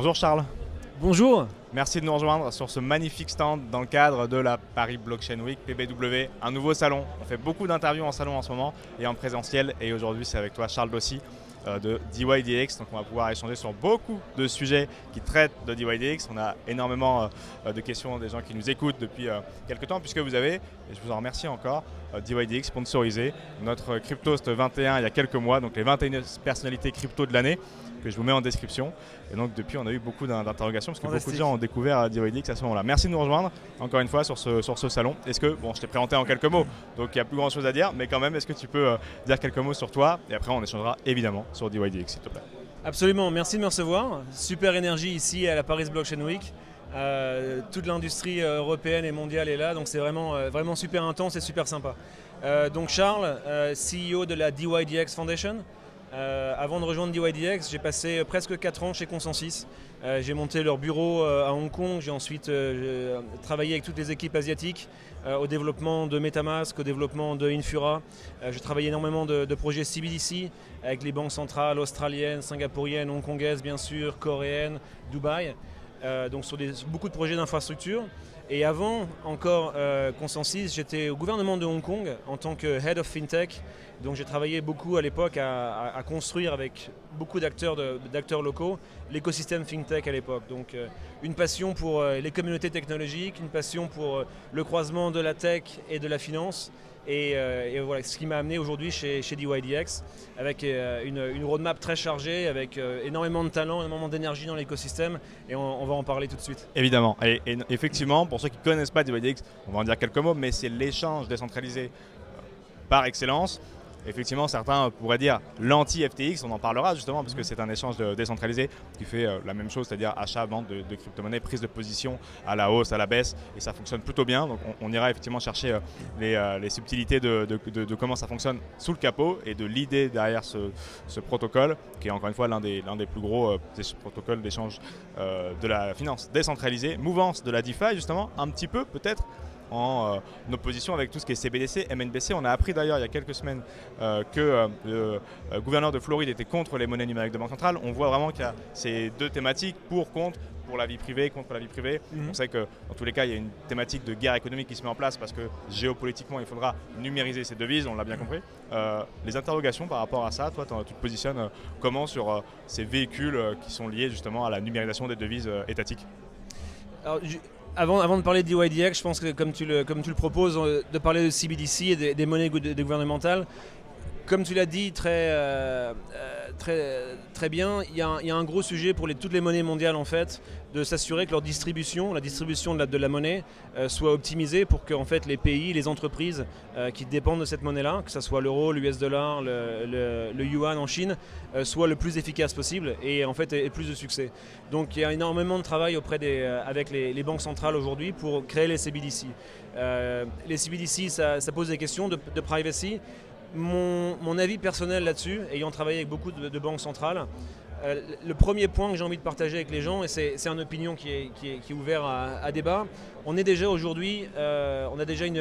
Bonjour Charles. Bonjour. Merci de nous rejoindre sur ce magnifique stand dans le cadre de la Paris Blockchain Week PBW, un nouveau salon. On fait beaucoup d'interviews en salon en ce moment et en présentiel et aujourd'hui c'est avec toi Charles Dossi euh, de DYDX. Donc on va pouvoir échanger sur beaucoup de sujets qui traitent de DYDX. On a énormément euh, de questions des gens qui nous écoutent depuis euh, quelques temps puisque vous avez, et je vous en remercie encore, DYDX sponsorisé notre Cryptost 21 il y a quelques mois, donc les 21 personnalités crypto de l'année que je vous mets en description. Et donc depuis, on a eu beaucoup d'interrogations parce que beaucoup de gens ont découvert DYDX à ce moment-là. Merci de nous rejoindre encore une fois sur ce, sur ce salon. Est-ce que, bon, je t'ai présenté en quelques mots, donc il n'y a plus grand chose à dire, mais quand même, est-ce que tu peux euh, dire quelques mots sur toi? Et après, on échangera évidemment sur DYDX, s'il te plaît. Absolument, merci de me recevoir. Super énergie ici à la Paris Blockchain Week. Euh, toute l'industrie euh, européenne et mondiale est là, donc c'est vraiment, vraiment super intense et super sympa. donc Charles, CEO de la DYDX Foundation. Euh, avant de rejoindre DYDX, j'ai passé presque 4 ans chez Consensus. Euh, j'ai monté leur bureau euh, à Hong Kong, j'ai ensuite travaillé avec toutes les équipes asiatiques au développement de Metamask, au développement de Infura. j'ai travaillé énormément de, de, projets CBDC avec les banques centrales australiennes, singapouriennes, hongkongaises bien sûr, coréennes, Dubaï. Donc sur beaucoup de projets d'infrastructure. Et avant encore euh, Consensus, j'étais au gouvernement de Hong Kong en tant que Head of FinTech. Donc j'ai travaillé beaucoup à l'époque à, construire avec beaucoup d'acteurs locaux l'écosystème FinTech à l'époque. Donc euh, une passion pour euh, les communautés technologiques, une passion pour le croisement de la tech et de la finance. Euh, et, voilà, ce qui m'a amené aujourd'hui chez, chez, DYDX, avec euh, une, roadmap très chargée, avec euh, énormément de talent, énormément d'énergie dans l'écosystème, et on, va en parler tout de suite. Évidemment, et, effectivement, pour ceux qui ne connaissent pas DYDX, on va en dire quelques mots, mais c'est l'échange décentralisé par excellence effectivement, certains pourraient dire l'anti-FTX, on en parlera justement, parce que c'est un échange décentralisé qui fait euh, la même chose, c'est-à-dire achat, vente de, crypto-monnaies, prise de position à la hausse, à la baisse, et ça fonctionne plutôt bien. Donc on, ira effectivement chercher euh, euh, les, subtilités de, comment ça fonctionne sous le capot et de l'idée derrière ce, protocole, qui est encore une fois l'un des, des plus gros protocoles d'échange de la finance décentralisée, mouvance de la DeFi justement, un petit peu peut-être en euh, opposition avec tout ce qui est CBDC, MNBC. On a appris d'ailleurs il y a quelques semaines euh, que euh, le gouverneur de Floride était contre les monnaies numériques de banque centrale. On voit vraiment qu'il y a ces deux thématiques, pour, contre, pour la vie privée, contre la vie privée. Mhm. On sait que dans tous les cas, il y a une thématique de guerre économique qui se met en place parce que géopolitiquement, il faudra numériser ces devises, on l'a bien compris. les interrogations par rapport à ça, toi, tu te positionnes comment sur ces véhicules qui sont liés justement à la numérisation des devises étatiques? Avant, avant, de parler de DYDX, je pense que comme tu le, comme tu le proposes, euh, de parler de CBDC et des, des monnaies gouvernementales, comme tu l'as dit très, euh, euh, très, très bien, il y, a un, gros sujet pour toutes les monnaies mondiales en fait, de s'assurer que leur distribution, la distribution de la, de la monnaie, euh, soit optimisée pour que en fait, les pays, les entreprises qui dépendent de cette monnaie-là, que ce soit l'euro, l'US dollar, le, yuan en Chine, soient le plus efficace possible et en fait aient plus de succès. Donc il y a énormément de travail auprès des, avec les, banques centrales aujourd'hui pour créer les CBDC. les CBDC, ça, pose des questions de privacy. Mon, avis personnel là-dessus, ayant travaillé avec beaucoup de banques centrales, euh, le premier point que j'ai envie de partager avec les gens, et c'est une opinion qui est, ouverte à, débat, on est déjà aujourd'hui, euh, on a déjà une,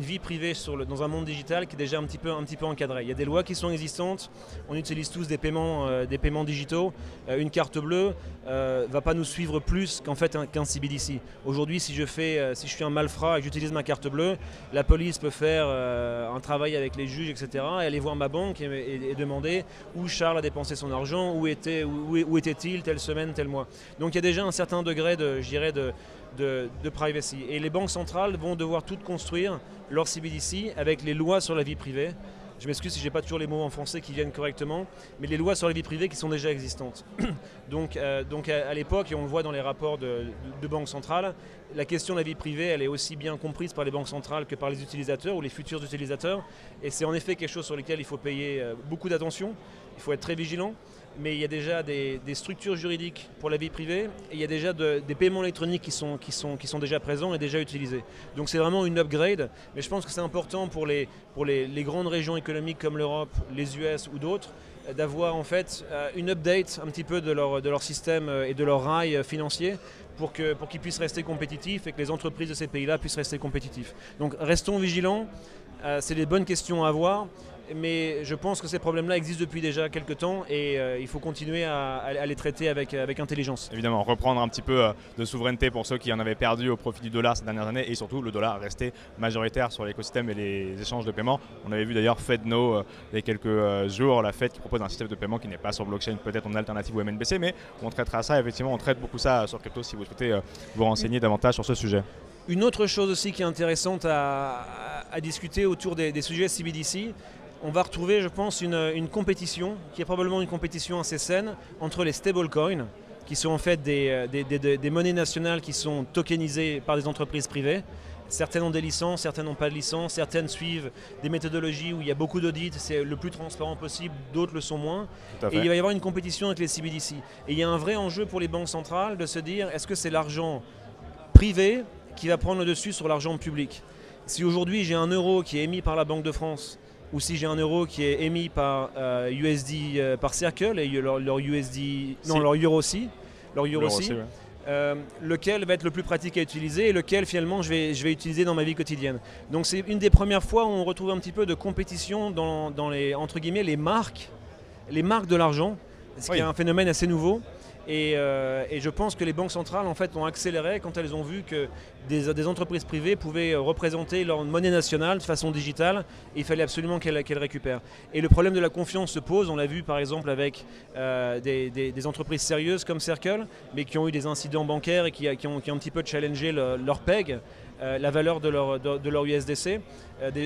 vie privée dans un monde digital qui est déjà un petit, peu, un petit peu encadré. Il y a des lois qui sont existantes, on utilise tous des paiements, euh, des paiements digitaux. une carte bleue ne va pas nous suivre plus qu'en fait qu'un CBDC. Aujourd'hui, si, je fais, si je suis un malfrat et que j'utilise ma carte bleue, la police peut faire un travail avec les juges, etc., et aller voir ma banque et demander où Charles a dépensé son argent où, était, où, était-il telle semaine, tel mois. Donc il y a déjà un certain degré de, de, de, privacy. Et les banques centrales vont devoir toutes construire leur CBDC avec les lois sur la vie privée. Je m'excuse si je n'ai pas toujours les mots en français qui viennent correctement, mais les lois sur la vie privée qui sont déjà existantes. donc, euh, donc à, l'époque, et on le voit dans les rapports de, de, banques centrales, la question de la vie privée, elle est aussi bien comprise par les banques centrales que par les utilisateurs ou les futurs utilisateurs. Et c'est en effet quelque chose sur lequel il faut payer euh, beaucoup d'attention, il faut être très vigilant mais il y a déjà des, structures juridiques pour la vie privée et il y a déjà des paiements électroniques qui sont, déjà présents et déjà utilisés. Donc c'est vraiment une upgrade, mais je pense que c'est important pour, les, grandes régions économiques comme l'Europe, les US ou d'autres d'avoir en fait euh, une update un petit peu de leur, système euh, et de leur rail euh, financier pour qu'ils pour puissent rester compétitifs et que les entreprises de ces pays-là puissent rester compétitifs. Donc restons vigilants, c'est des bonnes questions à avoir. Mais je pense que ces problèmes-là existent depuis déjà quelques temps et euh, il faut continuer à, les traiter avec, avec intelligence. Évidemment, reprendre un petit peu euh, de souveraineté pour ceux qui en avaient perdu au profit du dollar ces dernières années et surtout le dollar resté majoritaire sur l'écosystème et les échanges de paiement. On avait vu d'ailleurs FedNo il y a quelques jours, la Fed qui propose un système de paiement qui n'est pas sur blockchain, peut-être en alternative au MNBC, mais on traitera ça, effectivement, on traite beaucoup ça sur crypto si vous souhaitez vous renseigner davantage sur ce sujet. Une autre chose aussi qui est intéressante à, discuter autour des, sujets CBDC, on va retrouver, je pense, une, compétition, qui est probablement une compétition assez saine, entre les stablecoins, qui sont en fait des, des, monnaies nationales qui sont tokenisées par des entreprises privées. Certaines ont des licences, certaines n'ont pas de licence, certaines suivent des méthodologies où il y a beaucoup d'audits, c'est le plus transparent possible, d'autres le sont moins. Et il va y avoir une compétition avec les CBDC. Et il y a un vrai enjeu pour les banques centrales de se dire est-ce que c'est l'argent privé qui va prendre le dessus sur l'argent public? Si aujourd'hui j'ai un euro qui est émis par la Banque de France, ou si j'ai un euro qui est émis par USD euh, euh, par Circle et leur, USD, non leur euro aussi, leur euro aussi, euh, lequel va être le plus pratique à utiliser et lequel finalement je vais, je vais utiliser dans ma vie quotidienne. Donc c'est une des premières fois où on retrouve un petit peu de compétition dans, dans les entre guillemets les marques, les marques de l'argent, ce qui est un phénomène assez nouveau. Euh, et, je pense que les banques centrales en fait ont accéléré quand elles ont vu que des, entreprises privées pouvaient représenter leur monnaie nationale de façon digitale. Il fallait absolument qu'elles récupèrent. Et le problème de la confiance se pose. On l'a vu par exemple avec euh, des, entreprises sérieuses comme Circle, mais qui ont eu des incidents bancaires et qui, ont, un petit peu challengé leur PEG. Euh, la valeur de leur, USDC.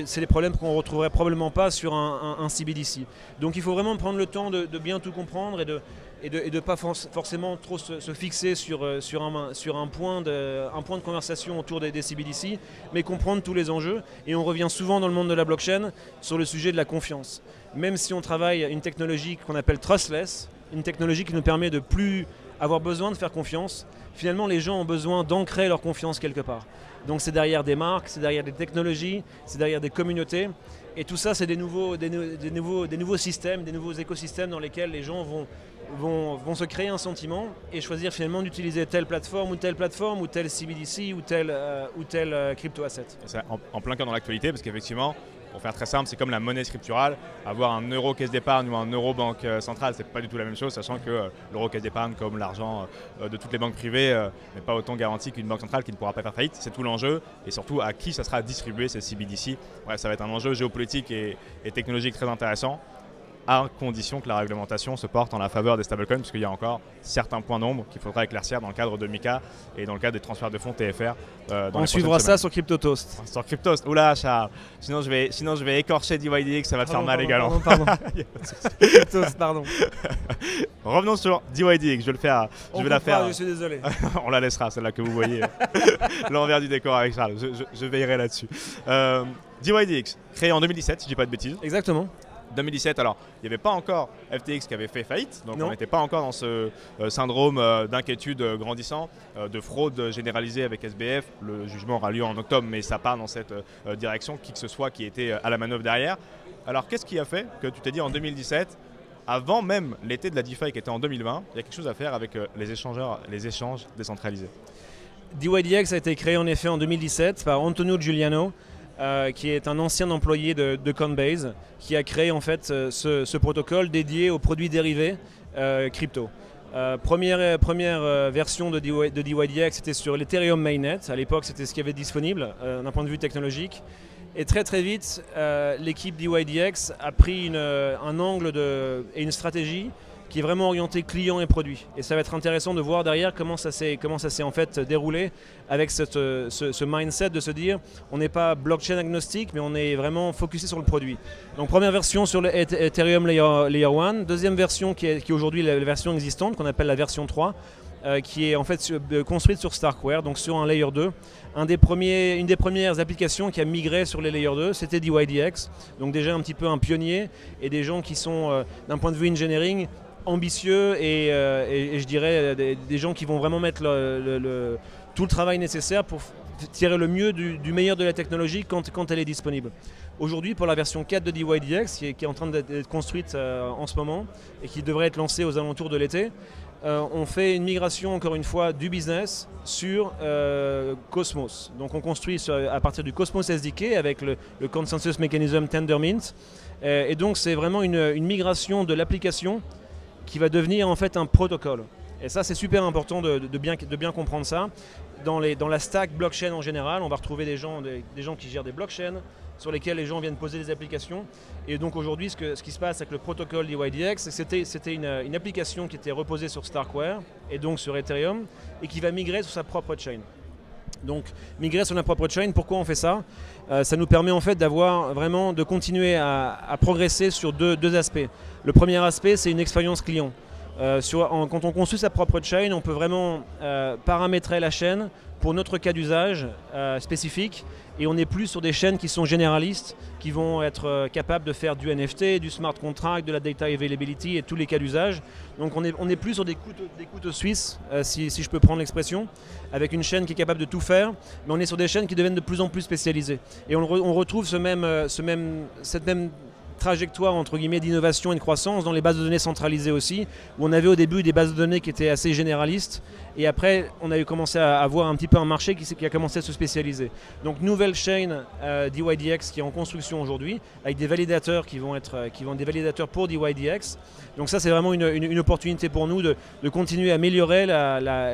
c'est des problèmes qu'on ne retrouverait probablement pas sur un, CBDC. Donc il faut vraiment prendre le temps de bien tout comprendre et de, et de ne pas forcément trop se, fixer sur, euh, un, point de, conversation autour des, des, CBDC, mais comprendre tous les enjeux. Et on revient souvent dans le monde de la blockchain sur le sujet de la confiance. Même si on travaille une technologie qu'on appelle trustless, une technologie qui nous permet de plus avoir besoin de faire confiance, finalement les gens ont besoin d'ancrer leur confiance quelque part. Donc c'est derrière des marques, c'est derrière des technologies, c'est derrière des communautés. Et tout ça, c'est des nouveaux systèmes, des nouveaux écosystèmes dans lesquels les gens vont vont, se créer un sentiment et choisir finalement d'utiliser telle plateforme ou telle plateforme ou tel CBDC ou tel, euh, ou euh, crypto asset. En, plein cœur dans l'actualité parce qu'effectivement, pour faire très simple, c'est comme la monnaie scripturale. Avoir un euro caisse d'épargne ou un euro banque euh, centrale, c'est pas du tout la même chose, sachant que l'euro caisse d'épargne, comme l'argent de toutes les banques privées, n'est pas autant garanti qu'une banque centrale qui ne pourra pas faire faillite. C'est tout l'enjeu et surtout à qui ça sera distribué ces CBDC. ça va être un enjeu géopolitique et technologique très intéressant à condition que la réglementation se porte en la faveur des stablecoins, parce qu'il y a encore certains points d'ombre qu'il faudra éclaircir dans le cadre de MICA et dans le cadre des transferts de fonds TFR. Euh, On suivra ça sur CryptoToast. Sur CryptoToast, oula Charles, sinon je vais, sinon je vais écorcher DYDX, ça va te faire mal également. Pardon, pardon. CryptoToast, pardon. Revenons sur DYDX, je vais le faire. Je vais la faire. je suis désolé. On la laissera, celle-là que vous voyez. L'envers du décor avec Charles, je, veillerai là-dessus. Euh, DYDX, créé en 2017, si je dis pas de bêtises. Exactement. 2017, alors il n'y avait pas encore FTX qui avait fait faillite, donc on n'était pas encore dans ce euh, syndrome euh, d'inquiétude euh, grandissant, de fraude généralisée avec SBF. Le jugement aura lieu en octobre, mais ça part dans cette direction, qui que ce soit qui était à la manœuvre derrière. Alors qu'est-ce qui a fait que tu t'es dit en 2017 avant même l'été de la DeFi qui était en 2020, il y a quelque chose à faire avec les échangeurs, les échanges décentralisés? DYDX a été créé en effet en 2017 par Antonio Giuliano, euh, qui est un ancien employé de, de, Coinbase, qui a créé en fait euh, ce, protocole dédié aux produits dérivés euh, crypto. première, première version de, DYDX, c'était sur l'Ethereum Mainnet. À l'époque, c'était ce qui avait disponible d'un point de vue technologique. Et très très vite, l'équipe DYDX a pris un angle et une stratégie qui est vraiment orienté client et produit. Et ça va être intéressant de voir derrière comment ça s'est comment ça s'est en fait déroulé avec cette, ce, mindset de se dire on n'est pas blockchain agnostique mais on est vraiment focusé sur le produit. Donc première version sur Ethereum Layer, Layer 1, deuxième version qui est, qui aujourd'hui la version existante qu'on appelle la version 3. Euh, qui est en fait euh, construite sur Starkware, donc sur un layer 2. Un des premiers, une des premières applications qui a migré sur les layer 2, c'était DYDX, donc déjà un petit peu un pionnier et des gens qui sont, euh, d'un point de vue engineering, ambitieux euh, et, je dirais des, gens qui vont vraiment mettre tout le travail nécessaire pour tirer le mieux du, meilleur de la technologie quand, elle est disponible. Aujourd'hui, pour la version 4 de DYDX, qui est, qui est en train d'être construite euh, en ce moment et qui devrait être lancée aux alentours de l'été, on fait une migration, encore une fois, du business sur Cosmos. Donc on construit à partir du Cosmos SDK avec le, Consensus Mechanism Tendermint. et donc c'est vraiment une, migration de l'application qui va devenir en fait un protocole. Et ça, c'est super important de, bien, comprendre ça. Dans, la stack blockchain en général, on va retrouver des gens, qui gèrent des blockchains sur lesquels les gens viennent poser des applications. Et donc aujourd'hui, ce, qui se passe avec le protocole DYDX, c'était une, une, application qui était reposée sur Starkware et donc sur Ethereum et qui va migrer sur sa propre chain. Donc migrer sur notre propre chain, pourquoi on fait ça? Euh, Ça nous permet en fait d'avoir vraiment de continuer à, progresser sur deux, aspects. Le premier aspect, c'est une expérience client. Euh, quand on construit sa propre chain, on peut vraiment euh, paramétrer la chaîne pour notre cas d'usage spécifique et on n'est plus sur des chaînes qui sont généralistes, qui vont être capables de faire du NFT, du smart contract, de la data availability et tous les cas d'usage. Donc on n'est on est plus sur des couteaux, des couteaux suisses, si, si, je peux prendre l'expression avec une chaîne qui est capable de tout faire, mais on est sur des chaînes qui deviennent de plus en plus spécialisées. Et on, retrouve ce même, euh, ce même, cette même trajectoire entre guillemets d'innovation et de croissance dans les bases de données centralisées aussi, où on avait au début des bases de données qui étaient assez généralistes, et après on a commencé à avoir un petit peu un marché qui, a commencé à se spécialiser. Donc nouvelle chaîne euh, DYDX qui est en construction aujourd'hui, avec des validateurs qui vont être euh, qui vont des validateurs pour DYDX. Donc ça c'est vraiment une, opportunité pour nous de, continuer à améliorer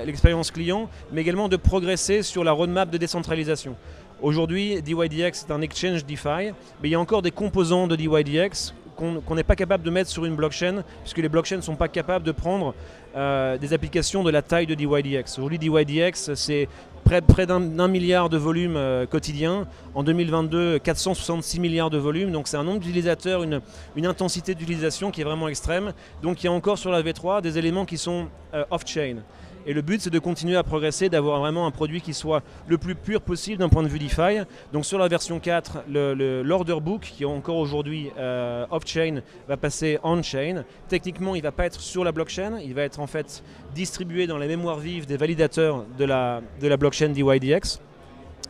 l'expérience client, mais également de progresser sur la roadmap de décentralisation. Aujourd'hui, DYDX est un exchange DeFi, mais il y a encore des composants de DYDX qu'on n'est pas capable de mettre sur une blockchain, puisque les blockchains ne sont pas capables de prendre euh, des applications de la taille de DYDX. Aujourd'hui, DYDX, c'est près, d'un milliard de volumes euh, quotidiens. En 2022, 466 milliards de volumes. Donc c'est un nombre d'utilisateurs, une, une, intensité d'utilisation qui est vraiment extrême. Donc il y a encore sur la V3 des éléments qui sont euh, off-chain. Et le but, c'est de continuer à progresser, d'avoir vraiment un produit qui soit le plus pur possible d'un point de vue DeFi. Donc sur la version 4, l'order book, qui est encore aujourd'hui euh, off-chain, va passer on-chain. Techniquement, il ne va pas être sur la blockchain, il va être en fait distribué dans la mémoire vive des validateurs de la, de la blockchain DYDX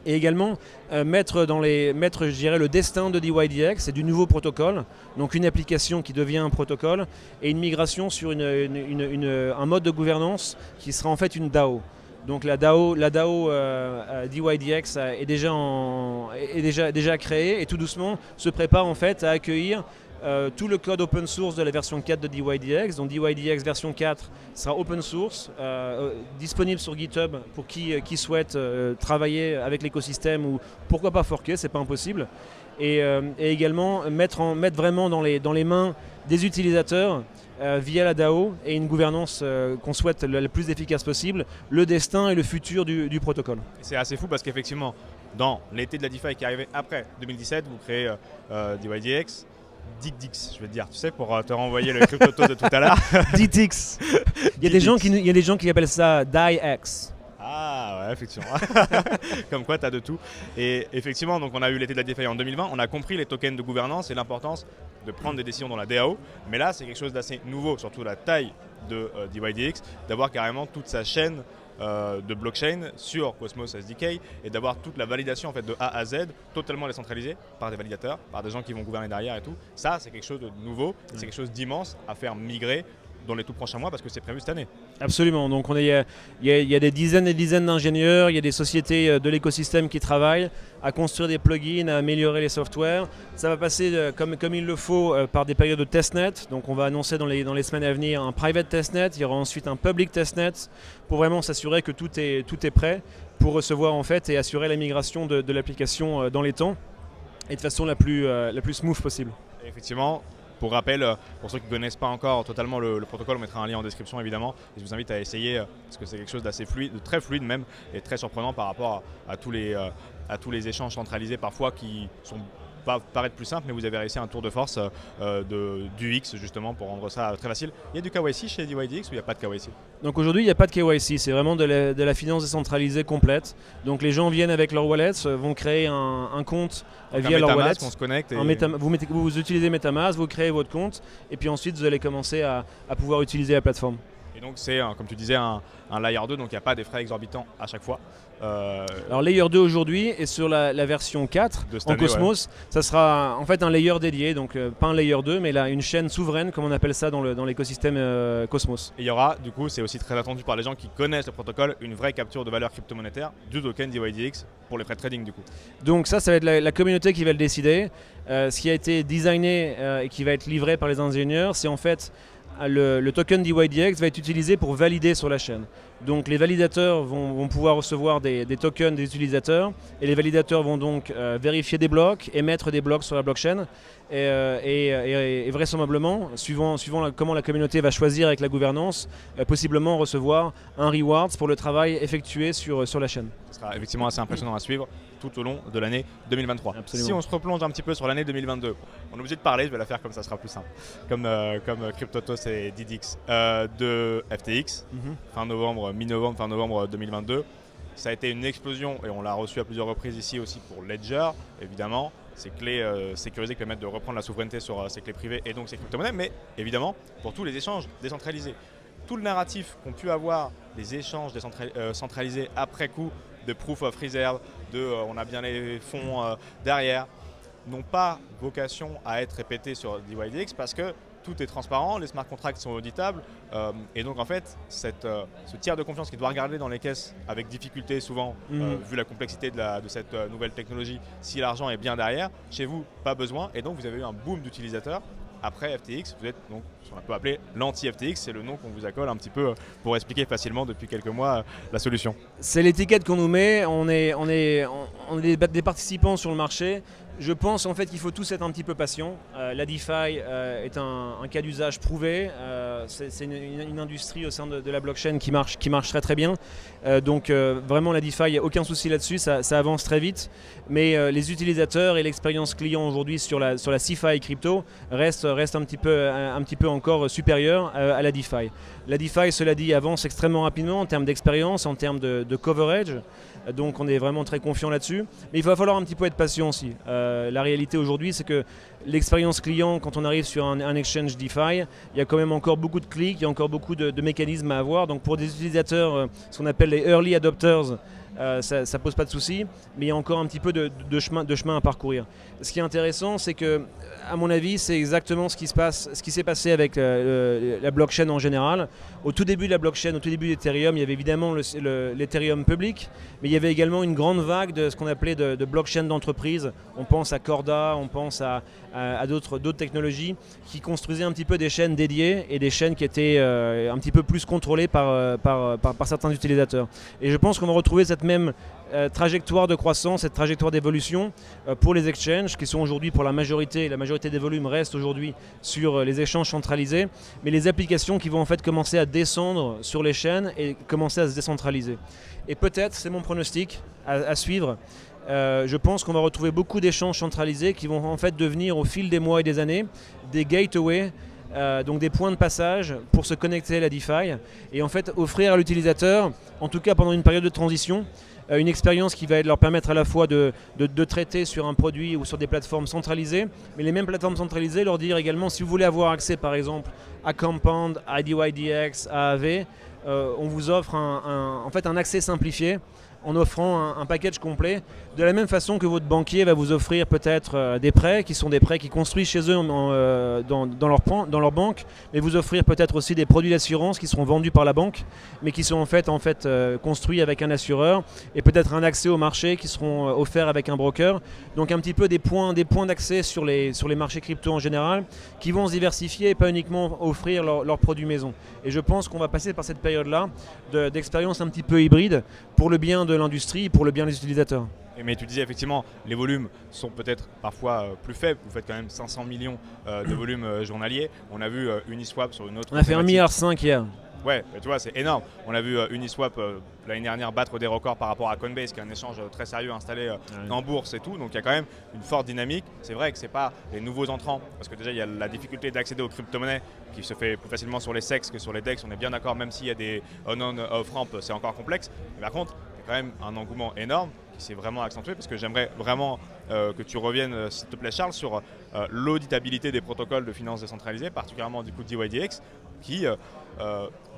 et également euh, mettre, dans les, mettre je dirais, le destin de DYDX et du nouveau protocole, donc une application qui devient un protocole et une migration sur une, un mode de gouvernance qui sera en fait une DAO. Donc la DAO, la DAO euh, euh, DYDX est déjà, est déjà, déjà créée et tout doucement se prépare en fait à accueillir euh, tout le code open source de la version 4 de DYDX. Donc DYDX version 4 sera open source, euh, euh, disponible sur GitHub pour qui, qui souhaite travailler avec l'écosystème ou pourquoi pas forquer, c'est pas impossible. Et, également mettre, en, mettre vraiment dans les, dans les mains des utilisateurs via la DAO et une gouvernance qu'on souhaite la, plus efficace possible, le destin et le futur du, protocole. C'est assez fou parce qu'effectivement, dans l'été de la DeFi qui est arrivé après 2017, vous créez DYDX, Dix, je veux dire, tu sais, pour euh, te renvoyer le crypto de tout à l'heure. Dix. Il y a des gens qui, il y a des gens qui appellent ça DieX. Ah ouais, effectivement. Comme quoi, tu as de tout. Et effectivement, donc on a eu l'été de la DeFi en 2020, on a compris les tokens de gouvernance et l'importance de prendre des décisions dans la DAO. Mais là, c'est quelque chose d'assez nouveau, surtout la taille de euh, DYDX, d'avoir carrément toute sa chaîne euh, de blockchain sur Cosmos SDK et d'avoir toute la validation en fait de A à Z totalement décentralisée par des validateurs, par des gens qui vont gouverner derrière et tout. Ça, c'est quelque chose de nouveau, c'est quelque chose d'immense à faire migrer dans les tout prochains mois parce que c'est prévu cette année. Absolument. Donc on est, il y, a des dizaines et dizaines d'ingénieurs, il y a des sociétés euh, de l'écosystème qui travaillent à construire des plugins, à améliorer les softwares. Ça va passer euh, comme, comme il le faut euh, par des périodes de testnet. Donc on va annoncer dans les, dans les semaines à venir un private testnet. Il y aura ensuite un public testnet pour vraiment s'assurer que tout est, tout est prêt pour recevoir en fait et assurer la migration de, de l'application dans les temps et de façon la plus, la plus smooth possible. Effectivement, pour rappel, euh, pour ceux qui ne connaissent pas encore totalement le, protocole, on mettra un lien en description évidemment. Et je vous invite à essayer euh, parce que c'est quelque chose d'assez fluide, de très fluide même, et très surprenant par rapport à, euh, à tous les échanges centralisés parfois qui sont pas paraître plus simple, mais vous avez réussi un tour de force de, du X justement pour rendre ça très facile. Il y a du KYC chez DYDX ou il n'y a pas de KYC Donc aujourd'hui il n'y a pas de KYC, c'est vraiment de la, finance décentralisée complète. Donc les gens viennent avec leur wallet, vont créer un, compte via leur wallet. On se connecte et... vous, mettez, vous, utilisez Metamask, vous créez votre compte et puis ensuite vous allez commencer à, pouvoir utiliser la plateforme. Et donc c'est, comme tu disais, un, layer 2, donc il n'y a pas des frais exorbitants à chaque fois. Euh, Alors layer 2 aujourd'hui et sur la, version 4 de en Cosmos, ça sera en fait un layer dédié, donc euh, pas un layer 2 mais là une chaîne souveraine comme on appelle ça dans l'écosystème euh, Cosmos. Et il y aura du coup, c'est aussi très attendu par les gens qui connaissent le protocole, une vraie capture de valeur crypto-monétaire du token DYDX pour les frais de trading du coup. Donc ça, ça va être la, communauté qui va le décider. ce qui a été designé et qui va être livré par les ingénieurs, c'est en fait le, token DYDX va être utilisé pour valider sur la chaîne. Donc les validateurs vont, pouvoir recevoir des, tokens des utilisateurs et les validateurs vont donc euh, vérifier des blocs, émettre des blocs sur la blockchain et, euh, vraisemblablement, suivant, suivant comment la communauté va choisir avec la gouvernance, euh, possiblement recevoir un reward pour le travail effectué sur, sur la chaîne. Sera effectivement assez impressionnant à suivre tout au long de l'année 2023. Si on se replonge un petit peu sur l'année 2022, on est obligé de parler, je vais la faire comme ça sera plus simple, comme, euh, comme CryptoTos et Didix, euh, de FTX, mhm. fin novembre, mi-novembre, fin novembre 2022. Ça a été une explosion et on l'a reçu à plusieurs reprises ici aussi pour Ledger, évidemment. Ces clés euh, sécurisées qui permettent de reprendre la souveraineté sur ces clés privées et donc ces crypto-monnaies, mais évidemment pour tous les échanges décentralisés. Tout le narratif qu'ont pu avoir les échanges centralisés après coup de proof of reserve, de euh, on a bien les fonds euh, derrière, n'ont pas vocation à être répétés sur DYDX parce que tout est transparent, les smart contracts sont auditables, euh, et donc en fait, cette, ce tiers de confiance qui doit regarder dans les caisses avec difficulté souvent, mhm. vu la complexité de, la, de cette nouvelle technologie, si l'argent est bien derrière, chez vous, pas besoin, et donc vous avez eu un boom d'utilisateurs après FTX, vous êtes donc ce qu'on peut appeler l'anti-FTX, c'est le nom qu'on vous accole un petit peu euh, pour expliquer facilement depuis quelques mois euh, la solution. C'est l'étiquette qu'on nous met, on est, on, est, on est des participants sur le marché, je pense en fait qu'il faut tous être un petit peu patient. Euh, la DeFi euh, est un, cas d'usage prouvé. Euh, c'est une, industrie au sein de, la blockchain qui marche, qui marche très très bien. donc vraiment la DeFi, il n'y a aucun souci là-dessus, ça, avance très vite. Mais les utilisateurs et l'expérience client aujourd'hui sur la, sur la CeFi crypto restent, un, petit peu, un, petit peu encore supérieur à, la DeFi. La DeFi, cela dit, avance extrêmement rapidement en termes d'expérience, en termes de, de coverage. Donc on est vraiment très confiant là-dessus. Mais il va falloir un petit peu être patient aussi. Euh, la réalité aujourd'hui, c'est que l'expérience client, quand on arrive sur un, exchange DeFi, il y a quand même encore beaucoup de clics, il y a encore beaucoup de, mécanismes à avoir. Donc pour des utilisateurs, euh, ce qu'on appelle les early adopters, euh, ça ne pose pas de souci, mais il y a encore un petit peu de, chemin, à parcourir. Ce qui est intéressant, c'est que, à mon avis, c'est exactement ce qui se s'est passé avec la blockchain en général. Au tout début de la blockchain, au tout début d'Ethereum, il y avait évidemment l'Ethereum public, mais il y avait également une grande vague de ce qu'on appelait de, de blockchain d'entreprise. On pense à Corda, on pense à, à, d'autres technologies qui construisaient un petit peu des chaînes dédiées et des chaînes qui étaient euh, un petit peu plus contrôlées par, euh, par, certains utilisateurs. Et je pense qu'on va retrouver cette même euh, trajectoire de croissance, cette trajectoire d'évolution pour les exchanges qui sont aujourd'hui pour la majorité, la majorité des volumes restent aujourd'hui sur les échanges centralisés, mais les applications qui vont en fait commencer à descendre sur les chaînes et commencer à se décentraliser. Et peut-être, c'est mon pronostic à suivre, euh, je pense qu'on va retrouver beaucoup d'échanges centralisés qui vont en fait devenir au fil des mois et des années des gateways, euh, donc des points de passage pour se connecter à la DeFi et en fait offrir à l'utilisateur, en tout cas pendant une période de transition, euh, une expérience qui va leur permettre à la fois de, traiter sur un produit ou sur des plateformes centralisées, mais les mêmes plateformes centralisées leur dire également si vous voulez avoir accès par exemple à Compound, à DYDX, à AV, on vous offre en fait un accès simplifié en offrant un, package complet, de la même façon que votre banquier va vous offrir peut-être euh, des prêts, qui sont des prêts qui construisent chez eux euh, dans, leur, dans, leur, banque, mais vous offrir peut-être aussi des produits d'assurance qui seront vendus par la banque, mais qui sont en fait, en fait euh, construits avec un assureur, et peut-être un accès au marché qui seront offerts avec un broker. Donc un petit peu des points, des points d'accès sur les, sur les marchés crypto en général, qui vont se diversifier et pas uniquement offrir leurs produits maison. Et je pense qu'on va passer par cette période-là d'expérience un petit peu hybride pour le bien de l'industrie pour le bien des utilisateurs. Mais tu disais effectivement, les volumes sont peut-être parfois euh, plus faibles. Vous faites quand même 500 millions euh, de volumes euh, journaliers. On a vu Uniswap sur une autre. On a fait 1,5 milliard hier. Ouais, tu vois, c'est énorme. On a vu Uniswap l'année dernière battre des records par rapport à Coinbase, qui est un échange très sérieux installé en bourse et tout. Donc il y a quand même une forte dynamique. C'est vrai que ce n'est pas les nouveaux entrants, parce que déjà il y a la difficulté d'accéder aux crypto-monnaies qui se fait plus facilement sur les SEX que sur les DEX. On est bien d'accord, même s'il y a des on-on off-ramp, c'est encore complexe. Mais par contre, quand même un engouement énorme qui s'est vraiment accentué, parce que j'aimerais vraiment que tu reviennes, s'il te plaît Charles, sur l'auditabilité des protocoles de finances décentralisées, particulièrement du coup DYDX, qui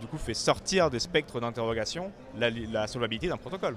du coup fait sortir des spectres d'interrogation la solvabilité d'un protocole.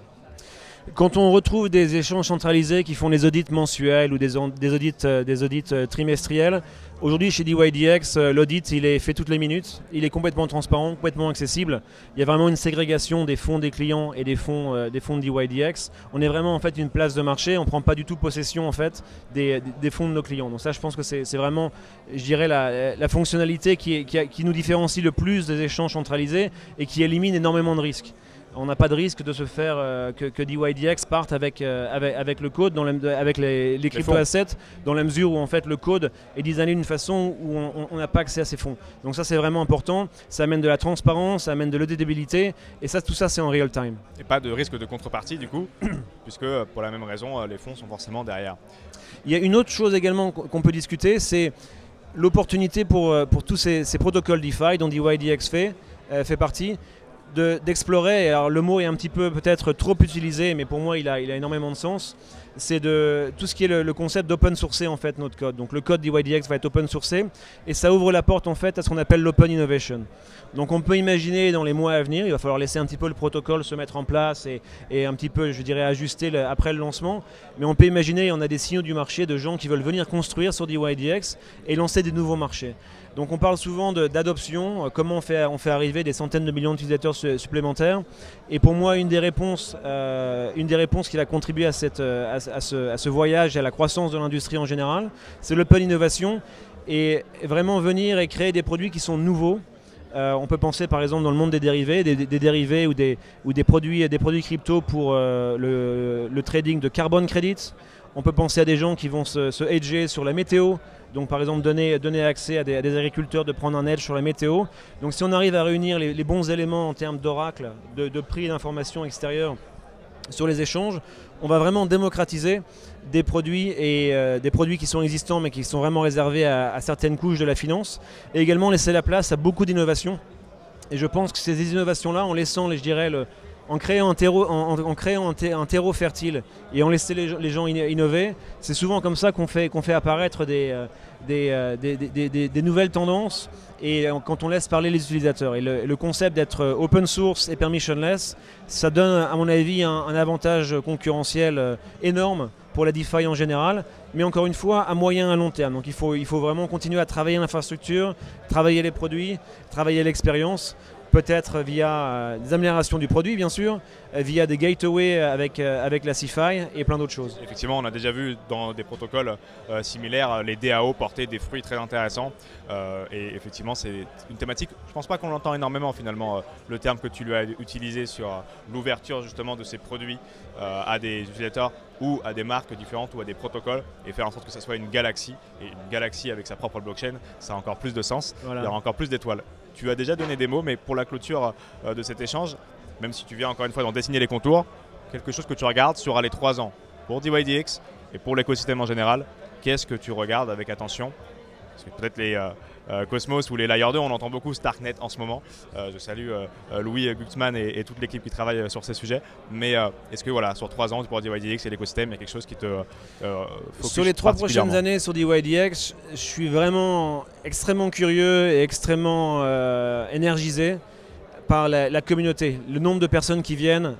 Quand on retrouve des échanges centralisés qui font des audits mensuels ou des, audits, euh, euh, trimestriels, aujourd'hui chez DYDX, euh, l'audit il est fait toutes les minutes, il est complètement transparent, complètement accessible. Il y a vraiment une ségrégation des fonds des clients et des fonds, des fonds de DYDX. On est vraiment en fait une place de marché, on ne prend pas du tout possession en fait des, fonds de nos clients. Donc ça je pense que c'est vraiment, je dirais, la, fonctionnalité qui nous différencie le plus des échanges centralisés et qui élimine énormément de risques on n'a pas de risque de se faire euh, que, que, DYDX parte avec, euh, avec, le code, dans avec les, les crypto-assets, dans la mesure où en fait le code est designé d'une façon où on n'a pas accès à ces fonds. Donc ça c'est vraiment important, ça amène de la transparence, ça amène de l'auditabilité, et ça tout ça c'est en real time. Et pas de risque de contrepartie du coup, puisque pour la même raison les fonds sont forcément derrière. Il y a une autre chose également qu'on peut discuter, c'est l'opportunité pour, euh, pour tous ces, ces, protocoles DeFi dont DYDX fait, fait partie, d'explorer, alors le mot est un petit peu peut-être trop utilisé, mais pour moi il a, il a énormément de sens, c'est de tout ce qui est le, concept d'open sourcer en fait notre code. Donc le code d'EYDX va être open sourcé et ça ouvre la porte en fait à ce qu'on appelle l'open innovation. Donc on peut imaginer dans les mois à venir, il va falloir laisser un petit peu le protocole se mettre en place et, un petit peu, je dirais, ajuster après le lancement, mais on peut imaginer, on a des signaux du marché de gens qui veulent venir construire sur DYDX et lancer des nouveaux marchés. Donc on parle souvent d'adoption, euh, comment on fait, on fait arriver des centaines de millions d'utilisateurs supplémentaires. Et pour moi, une des réponses, euh, une des réponses qui va contribuer à, cette, euh, à, ce, voyage et à la croissance de l'industrie en général, c'est l'open innovation et vraiment venir et créer des produits qui sont nouveaux. on peut penser par exemple dans le monde des dérivés, des, dérivés ou des, ou des, produits, des produits crypto pour le, le, trading de carbon credits. On peut penser à des gens qui vont se, se hedger sur la météo, donc par exemple donner, donner accès à des, agriculteurs de prendre un edge sur la météo. Donc si on arrive à réunir les, bons éléments en termes d'oracle, de, prix d'information extérieure sur les échanges, on va vraiment démocratiser des produits et euh, des produits qui sont existants mais qui sont vraiment réservés à, certaines couches de la finance et également laisser la place à beaucoup d'innovations. Et je pense que ces innovations-là, en laissant, je dirais, en créant un terreau, en, créant un, terreau fertile et en laissant les, gens innover, c'est souvent comme ça qu'on fait, qu'on fait apparaître des, euh, euh, des, nouvelles tendances et quand on laisse parler les utilisateurs. Et le, concept d'être open source et permissionless, ça donne à mon avis un, avantage concurrentiel euh, énorme pour la DeFi en général, mais encore une fois à moyen et à long terme. Donc il faut vraiment continuer à travailler l'infrastructure, travailler les produits, travailler l'expérience peut-être via euh, des améliorations du produit bien sûr, euh, via des gateways avec, euh, avec la CFI et plein d'autres choses. Effectivement, on a déjà vu dans des protocoles similaires les DAO porter des fruits très intéressants et effectivement c'est une thématique, je ne pense pas qu'on l'entend énormément finalement, le terme que tu lui as utilisé sur l'ouverture justement de ces produits à des utilisateurs ou à des marques différentes ou à des protocoles et faire en sorte que ça soit une galaxie et une galaxie avec sa propre blockchain, ça a encore plus de sens, il y aura encore plus d'étoiles. Tu as déjà donné des mots, mais pour la clôture euh, de cet échange, même si tu viens encore une fois d'en dessiner les contours, quelque chose que tu regardes sur les trois ans pour DYDX et pour l'écosystème en général, qu'est-ce que tu regardes avec attention? Parce que peut-être les, euh, Cosmos ou les Layer 2, on entend beaucoup Starknet en ce moment. Euh, je salue euh, Louis Guxman et, toute l'équipe qui travaille sur ces sujets. Mais est-ce que voilà, sur trois ans, pour DYDX et l'écosystème, il y a quelque chose qui te Sur les trois prochaines années sur DYDX, je suis vraiment extrêmement curieux et extrêmement énergisé par la, communauté, le nombre de personnes qui viennent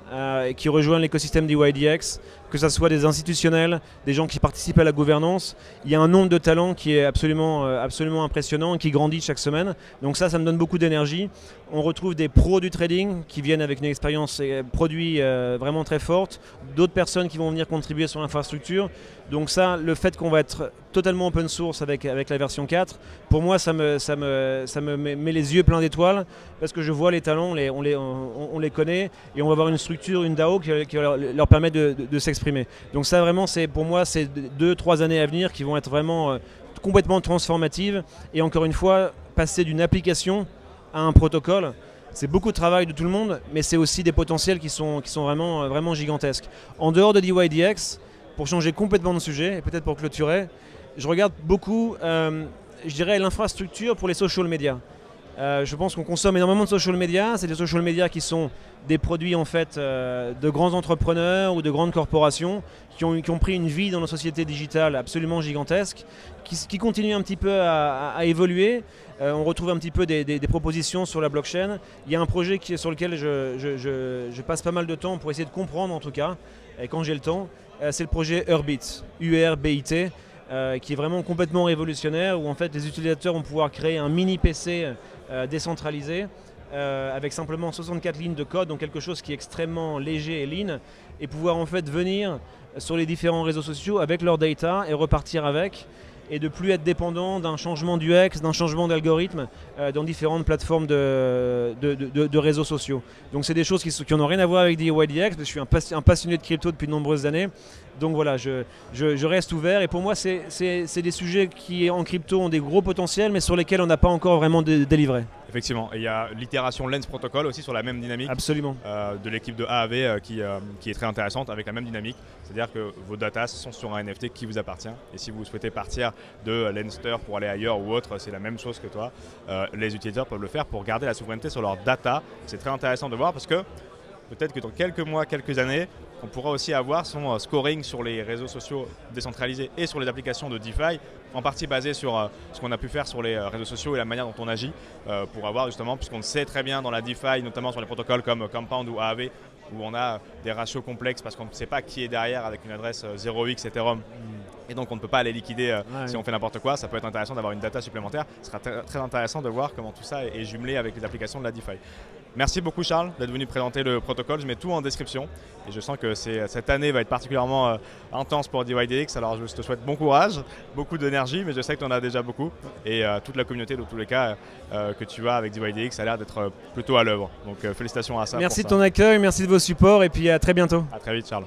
et qui rejoignent l'écosystème DYDX que ce soit des institutionnels, des gens qui participent à la gouvernance. Il y a un nombre de talents qui est absolument, euh, absolument impressionnant qui grandit chaque semaine. Donc ça, ça me donne beaucoup d'énergie. On retrouve des pros du trading qui viennent avec une expérience euh, produit euh, vraiment très forte, d'autres personnes qui vont venir contribuer sur l'infrastructure. Donc ça, le fait qu'on va être totalement open source avec, avec la version 4, pour moi, ça me, ça me, ça me met les yeux pleins d'étoiles parce que je vois les talents, on les, on les, on, les connaît et on va avoir une structure, une DAO qui, va leur, permettre de, de s'exprimer donc ça vraiment, c'est pour moi, c'est deux, trois années à venir qui vont être vraiment euh, complètement transformatives. Et encore une fois, passer d'une application à un protocole, c'est beaucoup de travail de tout le monde, mais c'est aussi des potentiels qui sont, qui sont vraiment, euh, vraiment gigantesques. En dehors de DYDX, pour changer complètement de sujet, et peut-être pour clôturer, je regarde beaucoup, euh, je dirais, l'infrastructure pour les social media. Euh, je pense qu'on consomme énormément de social media. C'est des social media qui sont des produits en fait euh, de grands entrepreneurs ou de grandes corporations qui ont, pris une vie dans nos sociétés digitales absolument gigantesque, qui, continuent un petit peu à, évoluer. Euh, on retrouve un petit peu des, propositions sur la blockchain. Il y a un projet sur lequel je, passe pas mal de temps pour essayer de comprendre en tout cas, et quand j'ai le temps. C'est le projet Urbit, U-R-B-I-T. Qui est vraiment complètement révolutionnaire, où en fait les utilisateurs vont pouvoir créer un mini PC décentralisé euh, avec simplement 64 lignes de code, donc quelque chose qui est extrêmement léger et lean, et pouvoir en fait venir sur les différents réseaux sociaux avec leur data et repartir avec et de plus être dépendant d'un changement d'UX, d'un changement d'algorithme euh, dans différentes plateformes de, de, de, de réseaux sociaux. Donc c'est des choses qui n'ont rien à voir avec DYDX, je suis un, pas, un, passionné de crypto depuis de nombreuses années. Donc voilà, je, je, je reste ouvert et pour moi c'est des sujets qui en crypto ont des gros potentiels mais sur lesquels on n'a pas encore vraiment délivré. Effectivement, et il y a l'itération Lens Protocol aussi sur la même dynamique. Absolument. Euh, de l'équipe de AAV euh, qui, euh, qui, est très intéressante avec la même dynamique. C'est-à-dire que vos datas sont sur un NFT qui vous appartient. Et si vous souhaitez partir de Lenster pour aller ailleurs ou autre, c'est la même chose que toi. Euh, les utilisateurs peuvent le faire pour garder la souveraineté sur leurs data. C'est très intéressant de voir parce que peut-être que dans quelques mois, quelques années, on pourra aussi avoir son scoring sur les réseaux sociaux décentralisés et sur les applications de DeFi, en partie basé sur ce qu'on a pu faire sur les réseaux sociaux et la manière dont on agit, pour avoir justement, puisqu'on sait très bien dans la DeFi, notamment sur les protocoles comme Compound ou AAV, où on a des ratios complexes parce qu'on ne sait pas qui est derrière avec une adresse 0x Ethereum. Et donc on ne peut pas aller liquider euh, ouais, si on fait n'importe quoi. Ça peut être intéressant d'avoir une data supplémentaire. Ce sera très intéressant de voir comment tout ça est jumelé avec les applications de la DeFi. Merci beaucoup Charles d'être venu présenter le protocole. Je mets tout en description et je sens que cette année va être particulièrement euh, intense pour DYDX. Alors je te souhaite bon courage, beaucoup d'énergie, mais je sais que tu en as déjà beaucoup. Et euh, toute la communauté, dans tous les cas, euh, que tu as avec DYDX a l'air d'être plutôt à l'œuvre. Donc félicitations à ça. Merci de ton accueil, merci de vos supports et puis à très bientôt. À très vite Charles.